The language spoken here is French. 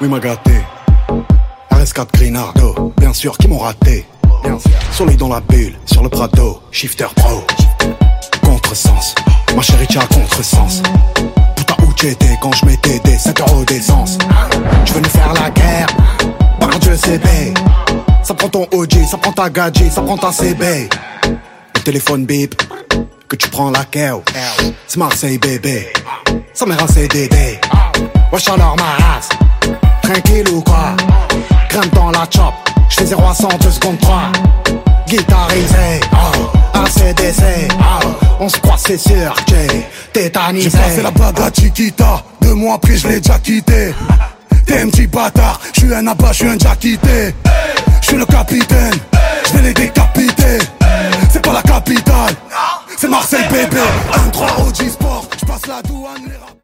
Oui, m'a gâté. RS4 Grinardo, bien sûr, qui m'ont raté. Bien sûr. Soleil dans la bulle, sur le Prado, shifter pro. Contresens, ma chérie, tu as contresens. Putain, où t'étais quand je mettais des 5 euros d'essence Tu veux nous faire la guerre Par Dieu, CB. Ça prend ton OG, ça prend ta gadget, ça prend ta CB. Le téléphone bip, que tu prends la KO. C'est Marseille, bébé. Ça mère un CDD. Wesh alors ma race. Tranquille ou quoi? Grimpe dans la chop. J'fais 0 à 100, 2 secondes 3. Guitarisé, oh, ACDC, oh, on se croit c'est sûr, j'ai tétanisé. J'ai passé la bague à Chiquita, deux mois après je l'ai déjà quitté. T'es un petit bâtard, je suis un abat, je suis un déjà quitté. Je suis le capitaine, je vais les décapiter. C'est pas la capitale, c'est Marseille bébé. 1-3 OG Sport, je passe la douane, les